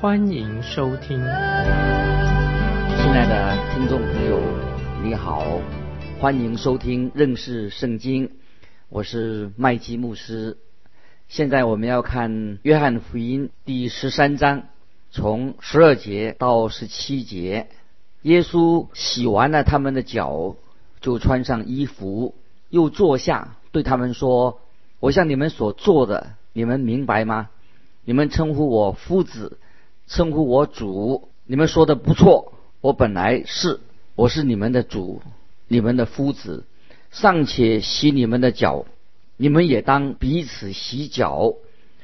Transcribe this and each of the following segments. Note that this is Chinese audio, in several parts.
欢迎收听。亲爱的听众朋友，你好，欢迎收听认识圣经，我是麦基牧师。现在我们要看约翰福音第十三章，从十二节到十七节。耶稣洗完了他们的脚，就穿上衣服，又坐下，对他们说：“我向你们所做的，你们明白吗？你们称呼我夫子，称呼我主，你们说的不错。我本来是，我是你们的主，你们的夫子，尚且洗你们的脚。”你们也当彼此洗脚。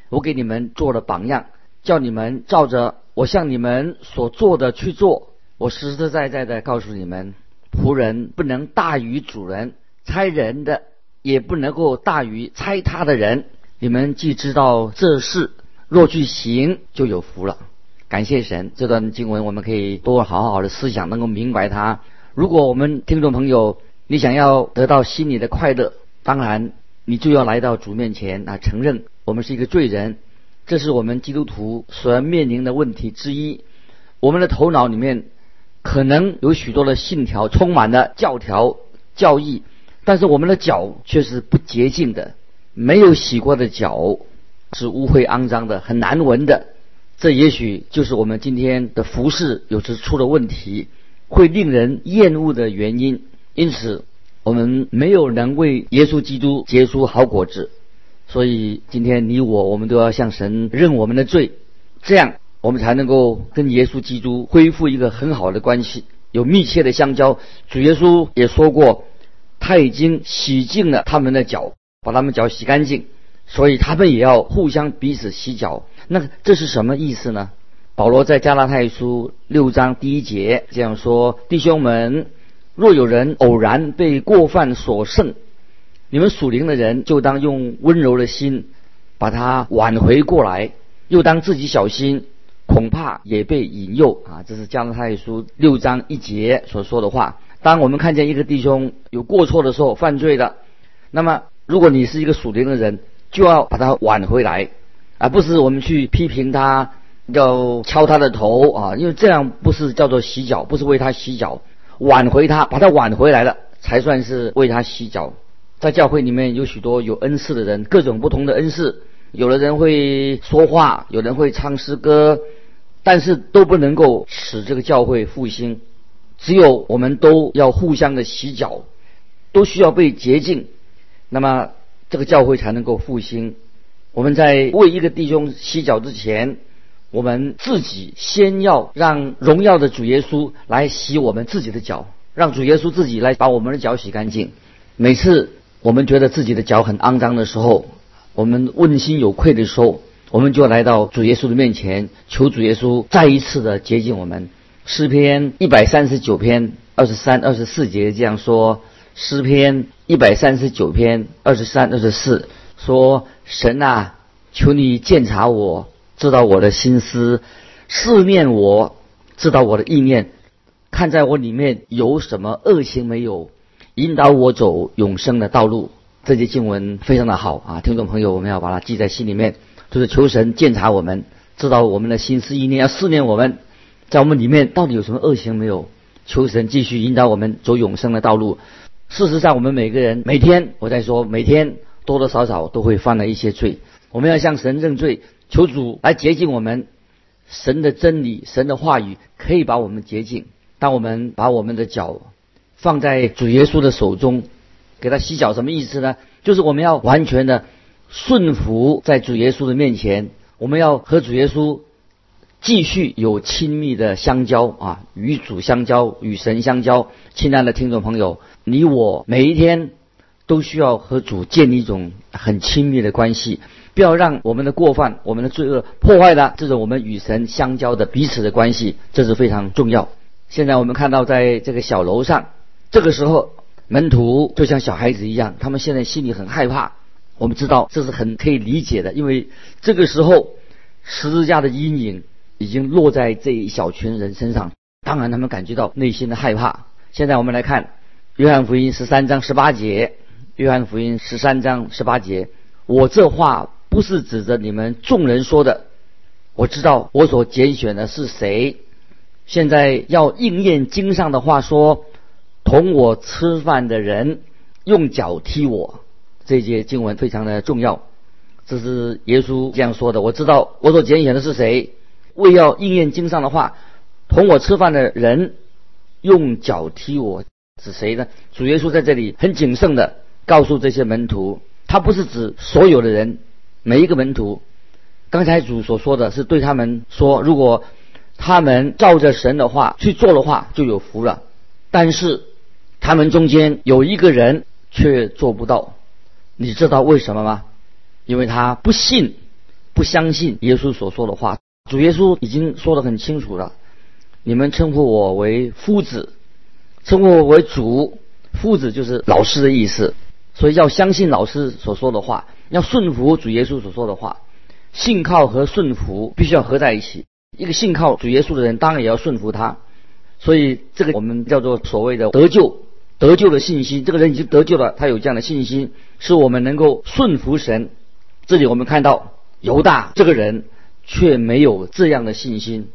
我给你们做了榜样，叫你们照着我向你们所做的去做。我实实在在的告诉你们，仆人不能大于主人，差人的也不能够大于差他的人。你们既知道这事，若去行，就有福了。感谢神，这段经文我们可以多好好的思想，能够明白它。如果我们听众朋友你想要得到心里的快乐，当然。你就要来到主面前啊，承认我们是一个罪人，这是我们基督徒所要面临的问题之一。我们的头脑里面可能有许多的信条，充满了教条教义，但是我们的脚却是不洁净的，没有洗过的脚是污秽肮脏的，很难闻的。这也许就是我们今天的服饰有时出了问题，会令人厌恶的原因。因此。我们没有能为耶稣基督结出好果子，所以今天你我我们都要向神认我们的罪，这样我们才能够跟耶稣基督恢复一个很好的关系，有密切的相交。主耶稣也说过，他已经洗净了他们的脚，把他们脚洗干净，所以他们也要互相彼此洗脚。那这是什么意思呢？保罗在加拉太书六章第一节这样说：“弟兄们。”若有人偶然被过犯所胜，你们属灵的人就当用温柔的心把他挽回过来，又当自己小心，恐怕也被引诱啊！这是加拉太书六章一节所说的话。当我们看见一个弟兄有过错的时候，犯罪的，那么如果你是一个属灵的人，就要把他挽回来，而不是我们去批评他，要敲他的头啊！因为这样不是叫做洗脚，不是为他洗脚。挽回他，把他挽回来了，才算是为他洗脚。在教会里面有许多有恩赐的人，各种不同的恩赐。有的人会说话，有人会唱诗歌，但是都不能够使这个教会复兴。只有我们都要互相的洗脚，都需要被洁净，那么这个教会才能够复兴。我们在为一个弟兄洗脚之前。我们自己先要让荣耀的主耶稣来洗我们自己的脚，让主耶稣自己来把我们的脚洗干净。每次我们觉得自己的脚很肮脏的时候，我们问心有愧的时候，我们就来到主耶稣的面前，求主耶稣再一次的洁净我们。诗篇一百三十九篇二十三、二十四节这样说：诗篇一百三十九篇二十三、二十四说：神啊，求你鉴察我。知道我的心思，思念我，知道我的意念，看在我里面有什么恶行没有，引导我走永生的道路。这些经文非常的好啊，听众朋友，我们要把它记在心里面，就是求神鉴察我们，知道我们的心思意念，要思念我们，在我们里面到底有什么恶行没有？求神继续引导我们走永生的道路。事实上，我们每个人每天，我在说，每天多多少少都会犯了一些罪，我们要向神认罪。求主来洁净我们，神的真理、神的话语可以把我们洁净。当我们把我们的脚放在主耶稣的手中，给他洗脚，什么意思呢？就是我们要完全的顺服在主耶稣的面前，我们要和主耶稣继续有亲密的相交啊，与主相交，与神相交。亲爱的听众朋友，你我每一天都需要和主建立一种很亲密的关系，不要让我们的过犯、我们的罪恶破坏了这种我们与神相交的彼此的关系，这是非常重要。现在我们看到，在这个小楼上，这个时候门徒就像小孩子一样，他们现在心里很害怕。我们知道这是很可以理解的，因为这个时候十字架的阴影已经落在这一小群人身上，当然他们感觉到内心的害怕。现在我们来看约翰福音十三章十八节。约翰福音十三章十八节，我这话不是指着你们众人说的，我知道我所拣选的是谁。现在要应验经上的话说，同我吃饭的人用脚踢我。这节经文非常的重要，这是耶稣这样说的。我知道我所拣选的是谁，为要应验经上的话，同我吃饭的人用脚踢我，指谁呢？主耶稣在这里很谨慎的。告诉这些门徒，他不是指所有的人，每一个门徒。刚才主所说的是对他们说，如果他们照着神的话去做的话，就有福了。但是他们中间有一个人却做不到，你知道为什么吗？因为他不信，不相信耶稣所说的话。主耶稣已经说得很清楚了，你们称呼我为夫子，称呼我为主，夫子就是老师的意思。所以要相信老师所说的话，要顺服主耶稣所说的话。信靠和顺服必须要合在一起。一个信靠主耶稣的人，当然也要顺服他。所以这个我们叫做所谓的得救，得救的信心。这个人已经得救了，他有这样的信心，是我们能够顺服神。这里我们看到犹大这个人却没有这样的信心。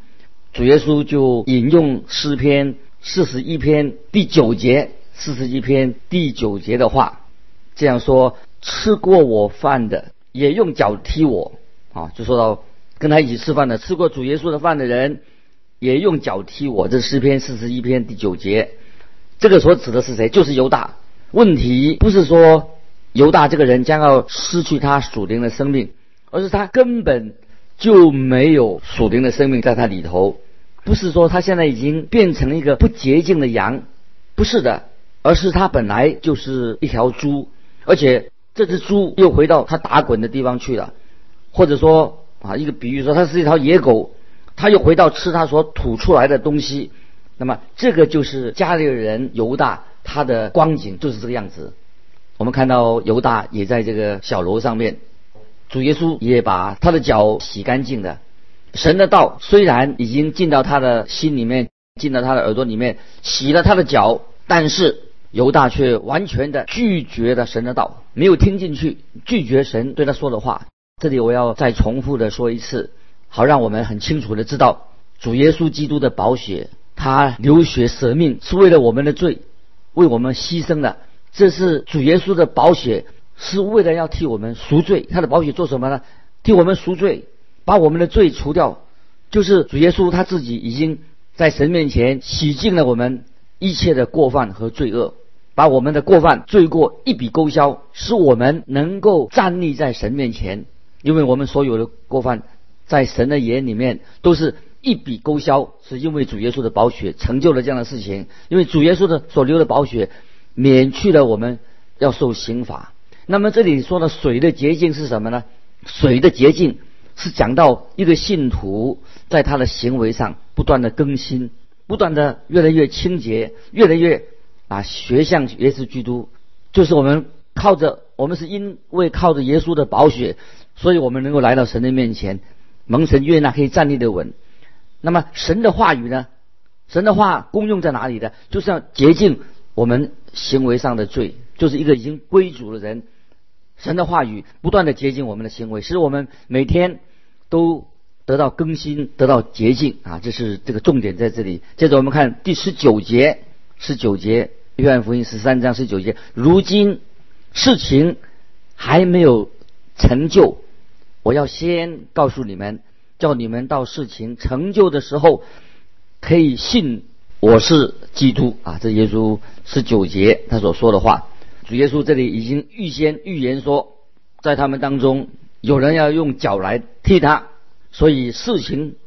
主耶稣就引用诗篇四十一篇第九节，四十一篇第九节的话。这样说，吃过我饭的也用脚踢我啊！就说到跟他一起吃饭的，吃过主耶稣的饭的人也用脚踢我。这诗篇四十一篇第九节，这个所指的是谁？就是犹大。问题不是说犹大这个人将要失去他属灵的生命，而是他根本就没有属灵的生命在他里头。不是说他现在已经变成了一个不洁净的羊，不是的，而是他本来就是一条猪。而且这只猪又回到它打滚的地方去了，或者说啊，一个比喻说它是一条野狗，它又回到吃它所吐出来的东西。那么这个就是家里的人犹大他的光景就是这个样子。我们看到犹大也在这个小楼上面，主耶稣也把他的脚洗干净的。神的道虽然已经进到他的心里面，进到他的耳朵里面，洗了他的脚，但是。犹大却完全的拒绝了神的道，没有听进去，拒绝神对他说的话。这里我要再重复的说一次，好让我们很清楚的知道，主耶稣基督的宝血，他流血舍命是为了我们的罪，为我们牺牲的。这是主耶稣的宝血，是为了要替我们赎罪。他的宝血做什么呢？替我们赎罪，把我们的罪除掉。就是主耶稣他自己已经在神面前洗净了我们一切的过犯和罪恶。把我们的过犯罪过一笔勾销，使我们能够站立在神面前，因为我们所有的过犯，在神的眼里面都是一笔勾销，是因为主耶稣的宝血成就了这样的事情。因为主耶稣的所流的宝血，免去了我们要受刑罚。那么这里说的水的洁净是什么呢？水的洁净是讲到一个信徒在他的行为上不断的更新，不断的越来越清洁，越来越。啊，学像耶稣基督，就是我们靠着，我们是因为靠着耶稣的宝血，所以我们能够来到神的面前，蒙神悦纳，可以站立的稳。那么神的话语呢？神的话功用在哪里呢？就是要洁净我们行为上的罪，就是一个已经归主的人，神的话语不断的洁净我们的行为，使我们每天都得到更新，得到洁净啊！这是这个重点在这里。接着我们看第十九节，十九节。约翰福音十三章十九节，如今事情还没有成就，我要先告诉你们，叫你们到事情成就的时候，可以信我是基督啊！这耶稣十九节他所说的话，主耶稣这里已经预先预言说，在他们当中有人要用脚来踢他，所以事情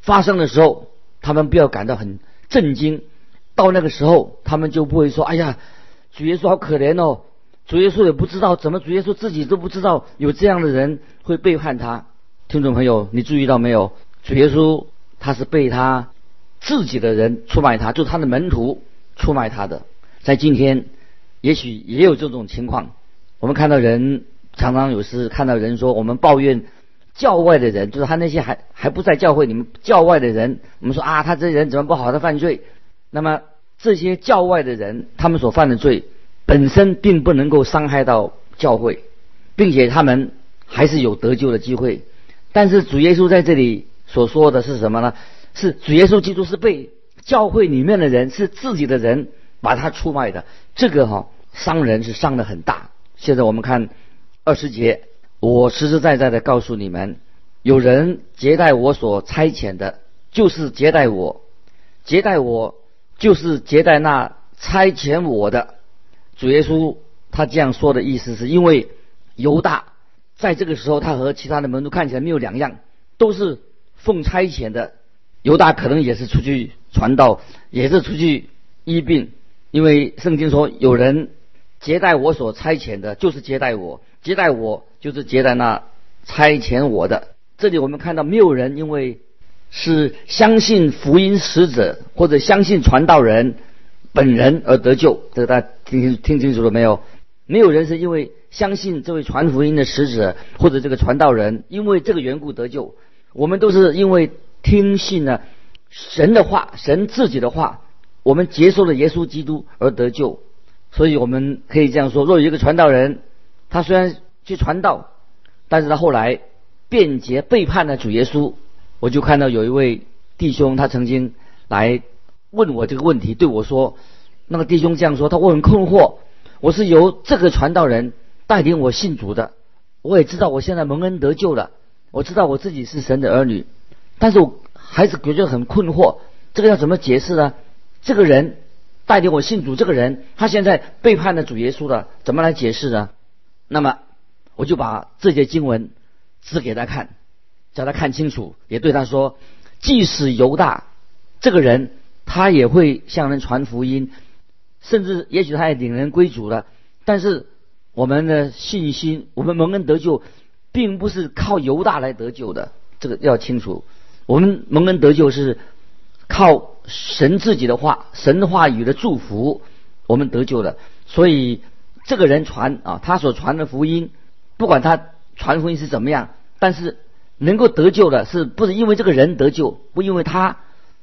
发生的时候，他们不要感到很震惊。到那个时候，他们就不会说：“哎呀，主耶稣好可怜哦，主耶稣也不知道，怎么主耶稣自己都不知道有这样的人会背叛他。听众朋友，你注意到没有？主耶稣他是被他自己的人出卖他，就他的门徒出卖他的。在今天，也许也有这种情况。我们看到人常常有时看到人说，我们抱怨教外的人，就是他那些还还不在教会里面教外的人，我们说啊，他这人怎么不好，他犯罪。那么这些教外的人，他们所犯的罪。本身并不能够伤害到教会，并且他们还是有得救的机会。但是主耶稣在这里所说的是什么呢？是主耶稣基督是被教会里面的人，是自己的人把他出卖的。这个哈伤人是伤的很大。现在我们看二十节，我实实在在的告诉你们，有人接待我所差遣的，就是接待我；接待我，就是接待那差遣我的。主耶稣他这样说的意思，是因为犹大在这个时候，他和其他的门徒看起来没有两样，都是奉差遣的。犹大可能也是出去传道，也是出去医病，因为圣经说，有人接待我所差遣的，就是接待我；接待我，就是接待那差遣我的。这里我们看到，没有人因为是相信福音使者或者相信传道人。本人而得救，这个大家听清听清楚了没有？没有人是因为相信这位传福音的使者或者这个传道人，因为这个缘故得救。我们都是因为听信了神的话，神自己的话，我们接受了耶稣基督而得救。所以我们可以这样说：若有一个传道人，他虽然去传道，但是他后来辩解背叛了主耶稣。我就看到有一位弟兄，他曾经来。问我这个问题，对我说：“那个弟兄这样说，他我很困惑。我是由这个传道人带领我信主的，我也知道我现在蒙恩得救了，我知道我自己是神的儿女，但是我还是觉得很困惑。这个要怎么解释呢？这个人带领我信主，这个人他现在背叛了主耶稣了，怎么来解释呢？那么我就把这节经文指给他看，叫他看清楚，也对他说：即使犹大这个人。”他也会向人传福音，甚至也许他也领人归主了。但是我们的信心，我们蒙恩得救，并不是靠犹大来得救的，这个要清楚。我们蒙恩得救是靠神自己的话、神的话语的祝福，我们得救了。所以这个人传啊，他所传的福音，不管他传福音是怎么样，但是能够得救的，是不是因为这个人得救，不因为他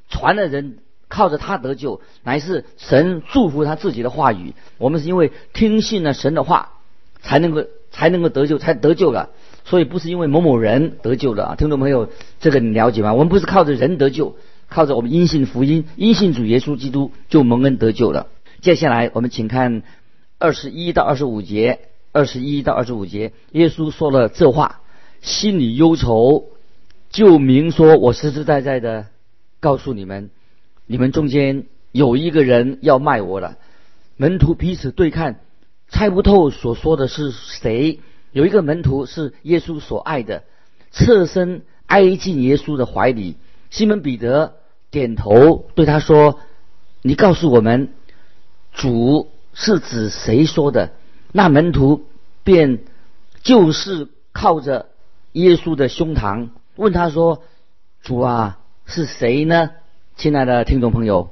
传的人。靠着他得救，乃是神祝福他自己的话语。我们是因为听信了神的话，才能够才能够得救，才得救了。所以不是因为某某人得救了啊！听众朋友，这个你了解吗？我们不是靠着人得救，靠着我们因信福音，因信主耶稣基督就蒙恩得救了。接下来我们请看二十一到二十五节，二十一到二十五节，耶稣说了这话，心里忧愁，就明说：“我实实在在的告诉你们。”你们中间有一个人要卖我了，门徒彼此对看，猜不透所说的是谁。有一个门徒是耶稣所爱的，侧身挨进耶稣的怀里。西门彼得点头对他说：“你告诉我们，主是指谁说的？”那门徒便就是靠着耶稣的胸膛问他说：“主啊，是谁呢？”亲爱的听众朋友，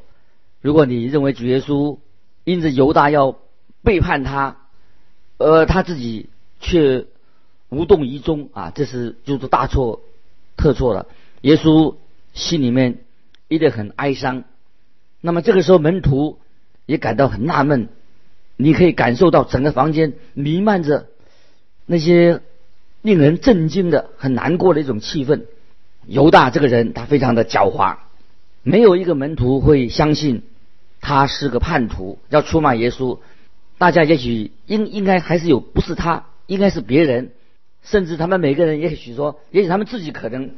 如果你认为主耶稣因着犹大要背叛他，而他自己却无动于衷啊，这是就是大错特错了。耶稣心里面一定很哀伤。那么这个时候门徒也感到很纳闷，你可以感受到整个房间弥漫着那些令人震惊的、很难过的一种气氛。犹大这个人他非常的狡猾。没有一个门徒会相信他是个叛徒，要出卖耶稣。大家也许应应该还是有，不是他，应该是别人。甚至他们每个人也许说，也许他们自己可能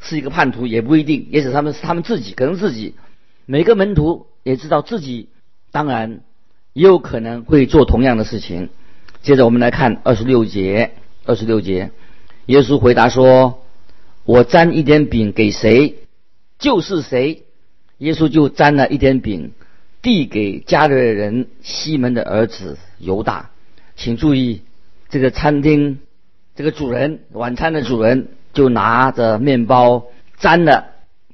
是一个叛徒，也不一定。也许他们是他们自己，可能自己。每个门徒也知道自己，当然也有可能会做同样的事情。接着我们来看二十六节，二十六节，耶稣回答说：“我沾一点饼给谁，就是谁。”耶稣就沾了一点饼，递给加略人西门的儿子犹大。请注意，这个餐厅这个主人，晚餐的主人就拿着面包沾了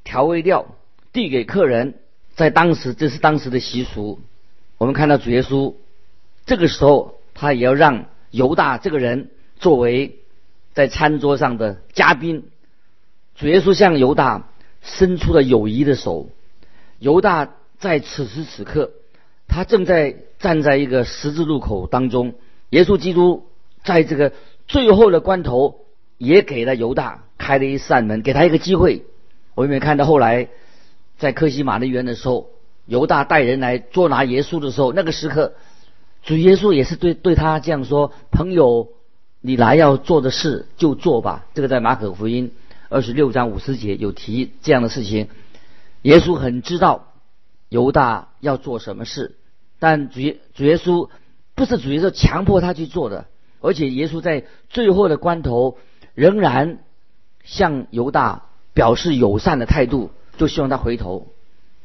调味料递给客人，在当时这是当时的习俗。我们看到主耶稣这个时候，他也要让犹大这个人作为在餐桌上的嘉宾。主耶稣向犹大伸出了友谊的手。犹大在此时此刻，他正在站在一个十字路口当中。耶稣基督在这个最后的关头，也给了犹大开了一扇门，给他一个机会。我有没有看到后来在科西马利园的时候，犹大带人来捉拿耶稣的时候，那个时刻，主耶稣也是对对他这样说：“朋友，你来要做的事就做吧。”这个在马可福音二十六章五十节有提这样的事情。耶稣很知道犹大要做什么事，但主主耶稣不是主耶稣强迫他去做的，而且耶稣在最后的关头仍然向犹大表示友善的态度，就希望他回头。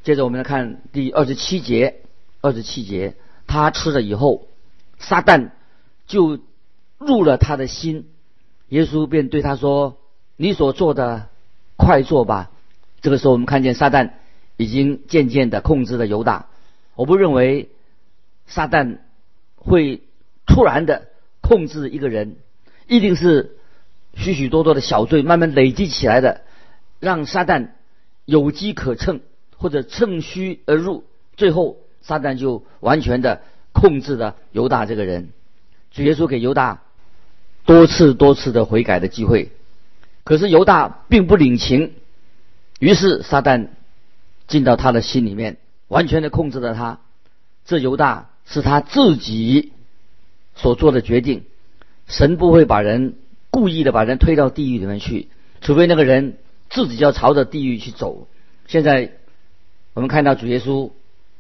接着我们来看第二十七节，二十七节，他吃了以后，撒旦就入了他的心，耶稣便对他说：“你所做的，快做吧。”这个时候，我们看见撒旦已经渐渐的控制了犹大。我不认为撒旦会突然的控制一个人，一定是许许多多的小罪慢慢累积起来的，让撒旦有机可乘，或者趁虚而入，最后撒旦就完全的控制了犹大这个人。主耶稣给犹大多次多次的悔改的机会，可是犹大并不领情。于是撒旦进到他的心里面，完全的控制了他。这犹大是他自己所做的决定。神不会把人故意的把人推到地狱里面去，除非那个人自己要朝着地狱去走。现在我们看到主耶稣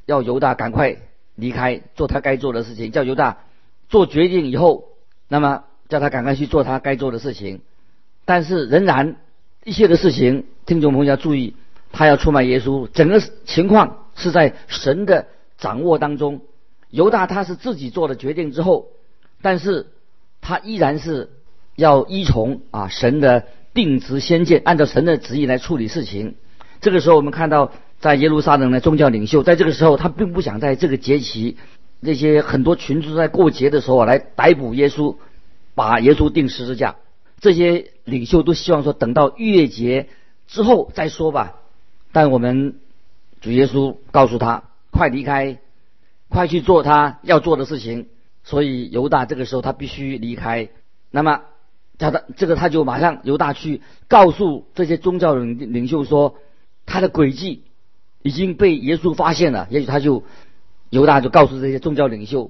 要犹大赶快离开，做他该做的事情，叫犹大做决定以后，那么叫他赶快去做他该做的事情。但是仍然。一切的事情，听众朋友要注意，他要出卖耶稣，整个情况是在神的掌握当中。犹大他是自己做了决定之后，但是他依然是要依从啊神的定旨先见，按照神的旨意来处理事情。这个时候，我们看到在耶路撒冷的宗教领袖，在这个时候他并不想在这个节期，那些很多群众在过节的时候来逮捕耶稣，把耶稣钉十字架。这些领袖都希望说，等到逾越节之后再说吧。但我们主耶稣告诉他：“快离开，快去做他要做的事情。”所以犹大这个时候他必须离开。那么叫他这个他就马上犹大去告诉这些宗教领领袖说，他的诡计已经被耶稣发现了。也许他就犹大就告诉这些宗教领袖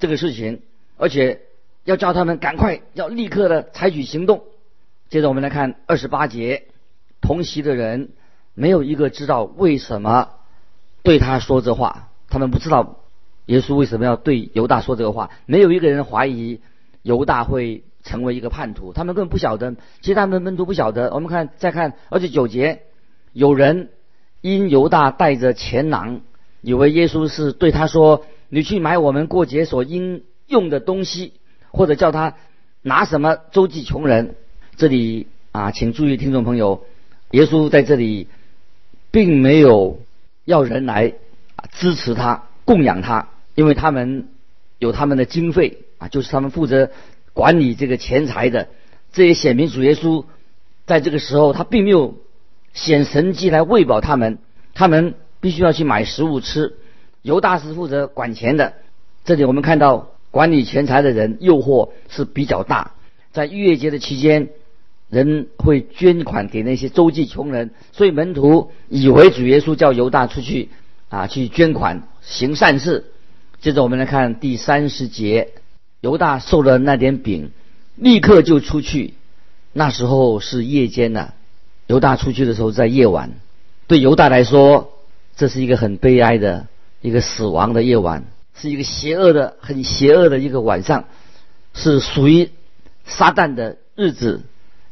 这个事情，而且。要叫他们赶快，要立刻的采取行动。接着我们来看二十八节，同席的人没有一个知道为什么对他说这话，他们不知道耶稣为什么要对犹大说这个话，没有一个人怀疑犹大会成为一个叛徒，他们根本不晓得，其实他门门徒不晓得。我们看再看二十九节，有人因犹大带着钱囊，以为耶稣是对他说：“你去买我们过节所应用的东西。”或者叫他拿什么周济穷人？这里啊，请注意，听众朋友，耶稣在这里并没有要人来支持他、供养他，因为他们有他们的经费啊，就是他们负责管理这个钱财的。这也显明主耶稣在这个时候，他并没有显神迹来喂饱他们，他们必须要去买食物吃。犹大是负责管钱的。这里我们看到。管理钱财的人诱惑是比较大，在逾越节的期间，人会捐款给那些周济穷人，所以门徒以为主耶稣叫犹大出去啊去捐款行善事。接着我们来看第三十节，犹大受了那点饼，立刻就出去。那时候是夜间呢，犹大出去的时候在夜晚，对犹大来说，这是一个很悲哀的一个死亡的夜晚。是一个邪恶的、很邪恶的一个晚上，是属于撒旦的日子，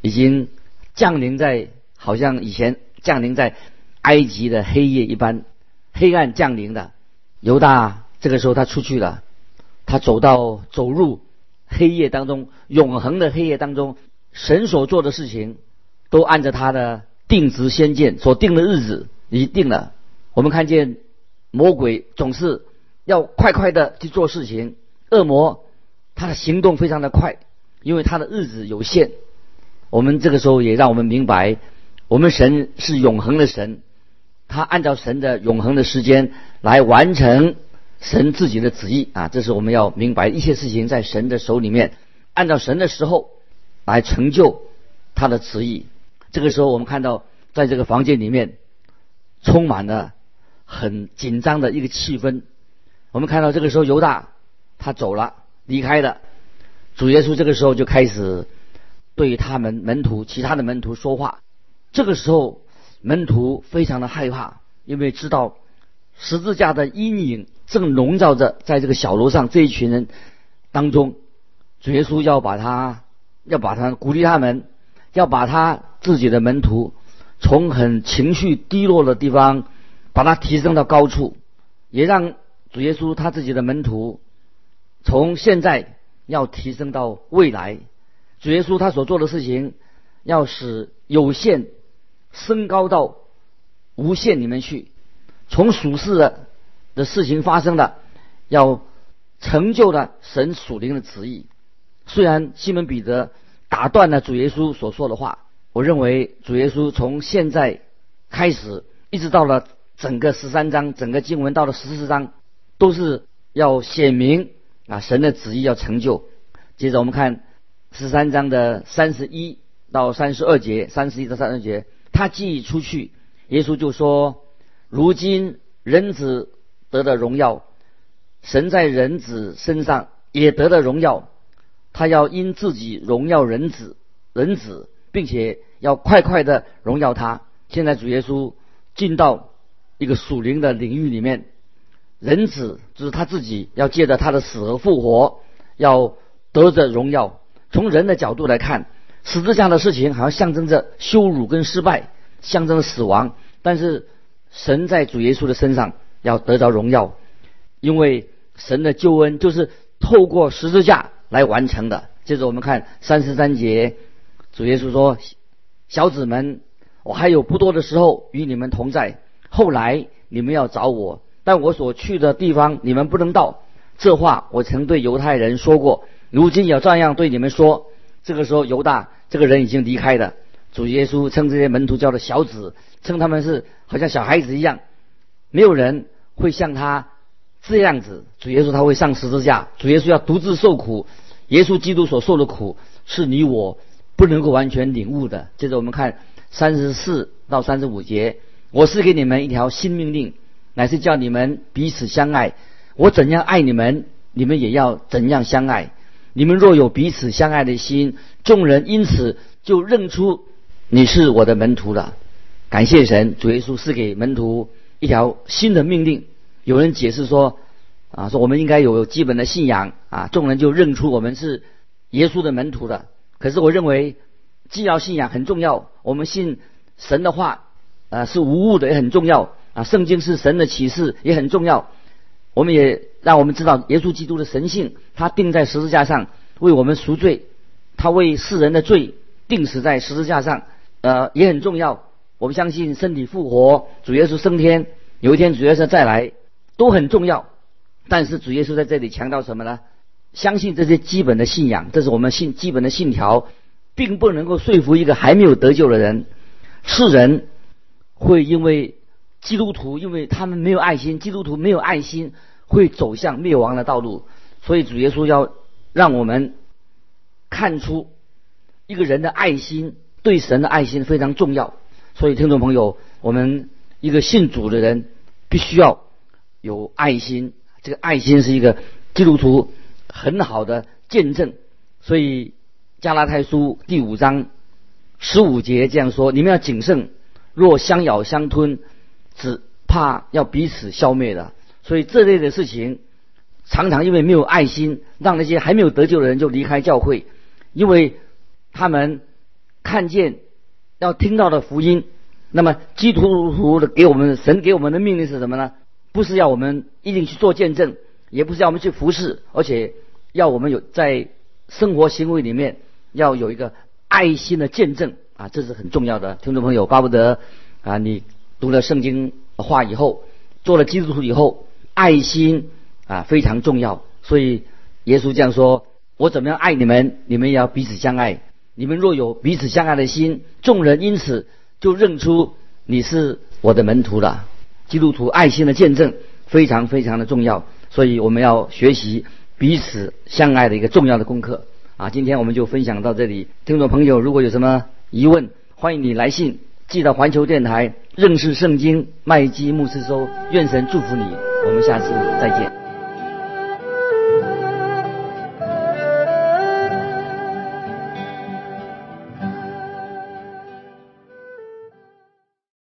已经降临在，好像以前降临在埃及的黑夜一般，黑暗降临的。犹大这个时候他出去了，他走到走入黑夜当中，永恒的黑夜当中，神所做的事情，都按照他的定值先见所定的日子已定了。我们看见魔鬼总是要快快的去做事情，恶魔他的行动非常的快，因为他的日子有限。我们这个时候也让我们明白，我们神是永恒的神，他按照神的永恒的时间来完成。神自己的旨意啊，这是我们要明白一切事情在神的手里面，按照神的时候来成就他的旨意。这个时候，我们看到在这个房间里面充满了很紧张的一个气氛。我们看到这个时候犹大他走了，离开了。主耶稣这个时候就开始对他们门徒、其他的门徒说话。这个时候门徒非常的害怕，因为知道十字架的阴影。正笼罩着在这个小楼上这一群人当中，主耶稣要把他要把他鼓励他们，要把他自己的门徒从很情绪低落的地方把他提升到高处，也让主耶稣他自己的门徒从现在要提升到未来。主耶稣他所做的事情，要使有限升高到无限里面去，从属世的。的事情发生了，要成就了神属灵的旨意。虽然西门彼得打断了主耶稣所说的话，我认为主耶稣从现在开始，一直到了整个十三章，整个经文到了十四章，都是要显明啊神的旨意要成就。接着我们看十三章的三十一到三十二节，三十一到三十二节，他既出去，耶稣就说：“如今人子。”得的荣耀，神在人子身上也得的荣耀，他要因自己荣耀人子，人子，并且要快快的荣耀他。现在主耶稣进到一个属灵的领域里面，人子就是他自己要借着他的死而复活，要得着荣耀。从人的角度来看，十字架的事情好像象征着羞辱跟失败，象征着死亡，但是神在主耶稣的身上。要得着荣耀，因为神的救恩就是透过十字架来完成的。接着我们看三十三节，主耶稣说：“小子们，我还有不多的时候与你们同在，后来你们要找我，但我所去的地方你们不能到。”这话我曾对犹太人说过，如今也照样对你们说。这个时候，犹大这个人已经离开了。主耶稣称这些门徒叫做小子，称他们是好像小孩子一样，没有人。会像他这样子，主耶稣他会上十字架，主耶稣要独自受苦，耶稣基督所受的苦是你我不能够完全领悟的。接着我们看三十四到三十五节，我是给你们一条新命令，乃是叫你们彼此相爱。我怎样爱你们，你们也要怎样相爱。你们若有彼此相爱的心，众人因此就认出你是我的门徒了。感谢神，主耶稣是给门徒。一条新的命令，有人解释说，啊，说我们应该有基本的信仰啊，众人就认出我们是耶稣的门徒了。可是我认为，既要信仰很重要，我们信神的话，啊，是无误的也很重要啊。圣经是神的启示也很重要。我们也让我们知道耶稣基督的神性，他钉在十字架上为我们赎罪，他为世人的罪钉死在十字架上，呃，也很重要。我们相信身体复活，主耶稣升天，有一天主耶稣再来，都很重要。但是主耶稣在这里强调什么呢？相信这些基本的信仰，这是我们信基本的信条，并不能够说服一个还没有得救的人。世人会因为基督徒，因为他们没有爱心，基督徒没有爱心，会走向灭亡的道路。所以主耶稣要让我们看出一个人的爱心，对神的爱心非常重要。所以，听众朋友，我们一个信主的人必须要有爱心。这个爱心是一个基督徒很好的见证。所以，《加拉太书》第五章十五节这样说：“你们要谨慎，若相咬相吞，只怕要彼此消灭的。”所以，这类的事情常常因为没有爱心，让那些还没有得救的人就离开教会，因为他们看见。要听到的福音，那么基督徒的给我们神给我们的命令是什么呢？不是要我们一定去做见证，也不是要我们去服侍，而且要我们有在生活行为里面要有一个爱心的见证啊，这是很重要的。听众朋友，巴不得啊，你读了圣经话以后，做了基督徒以后，爱心啊非常重要。所以耶稣这样说：“我怎么样爱你们，你们也要彼此相爱。你们若有彼此相爱的心，众人因此就认出你是我的门徒了。”基督徒爱心的见证非常非常的重要，所以我们要学习彼此相爱的一个重要的功课啊！今天我们就分享到这里，听众朋友如果有什么疑问，欢迎你来信寄到环球电台认识圣经麦基牧师收，愿神祝福你，我们下次再见。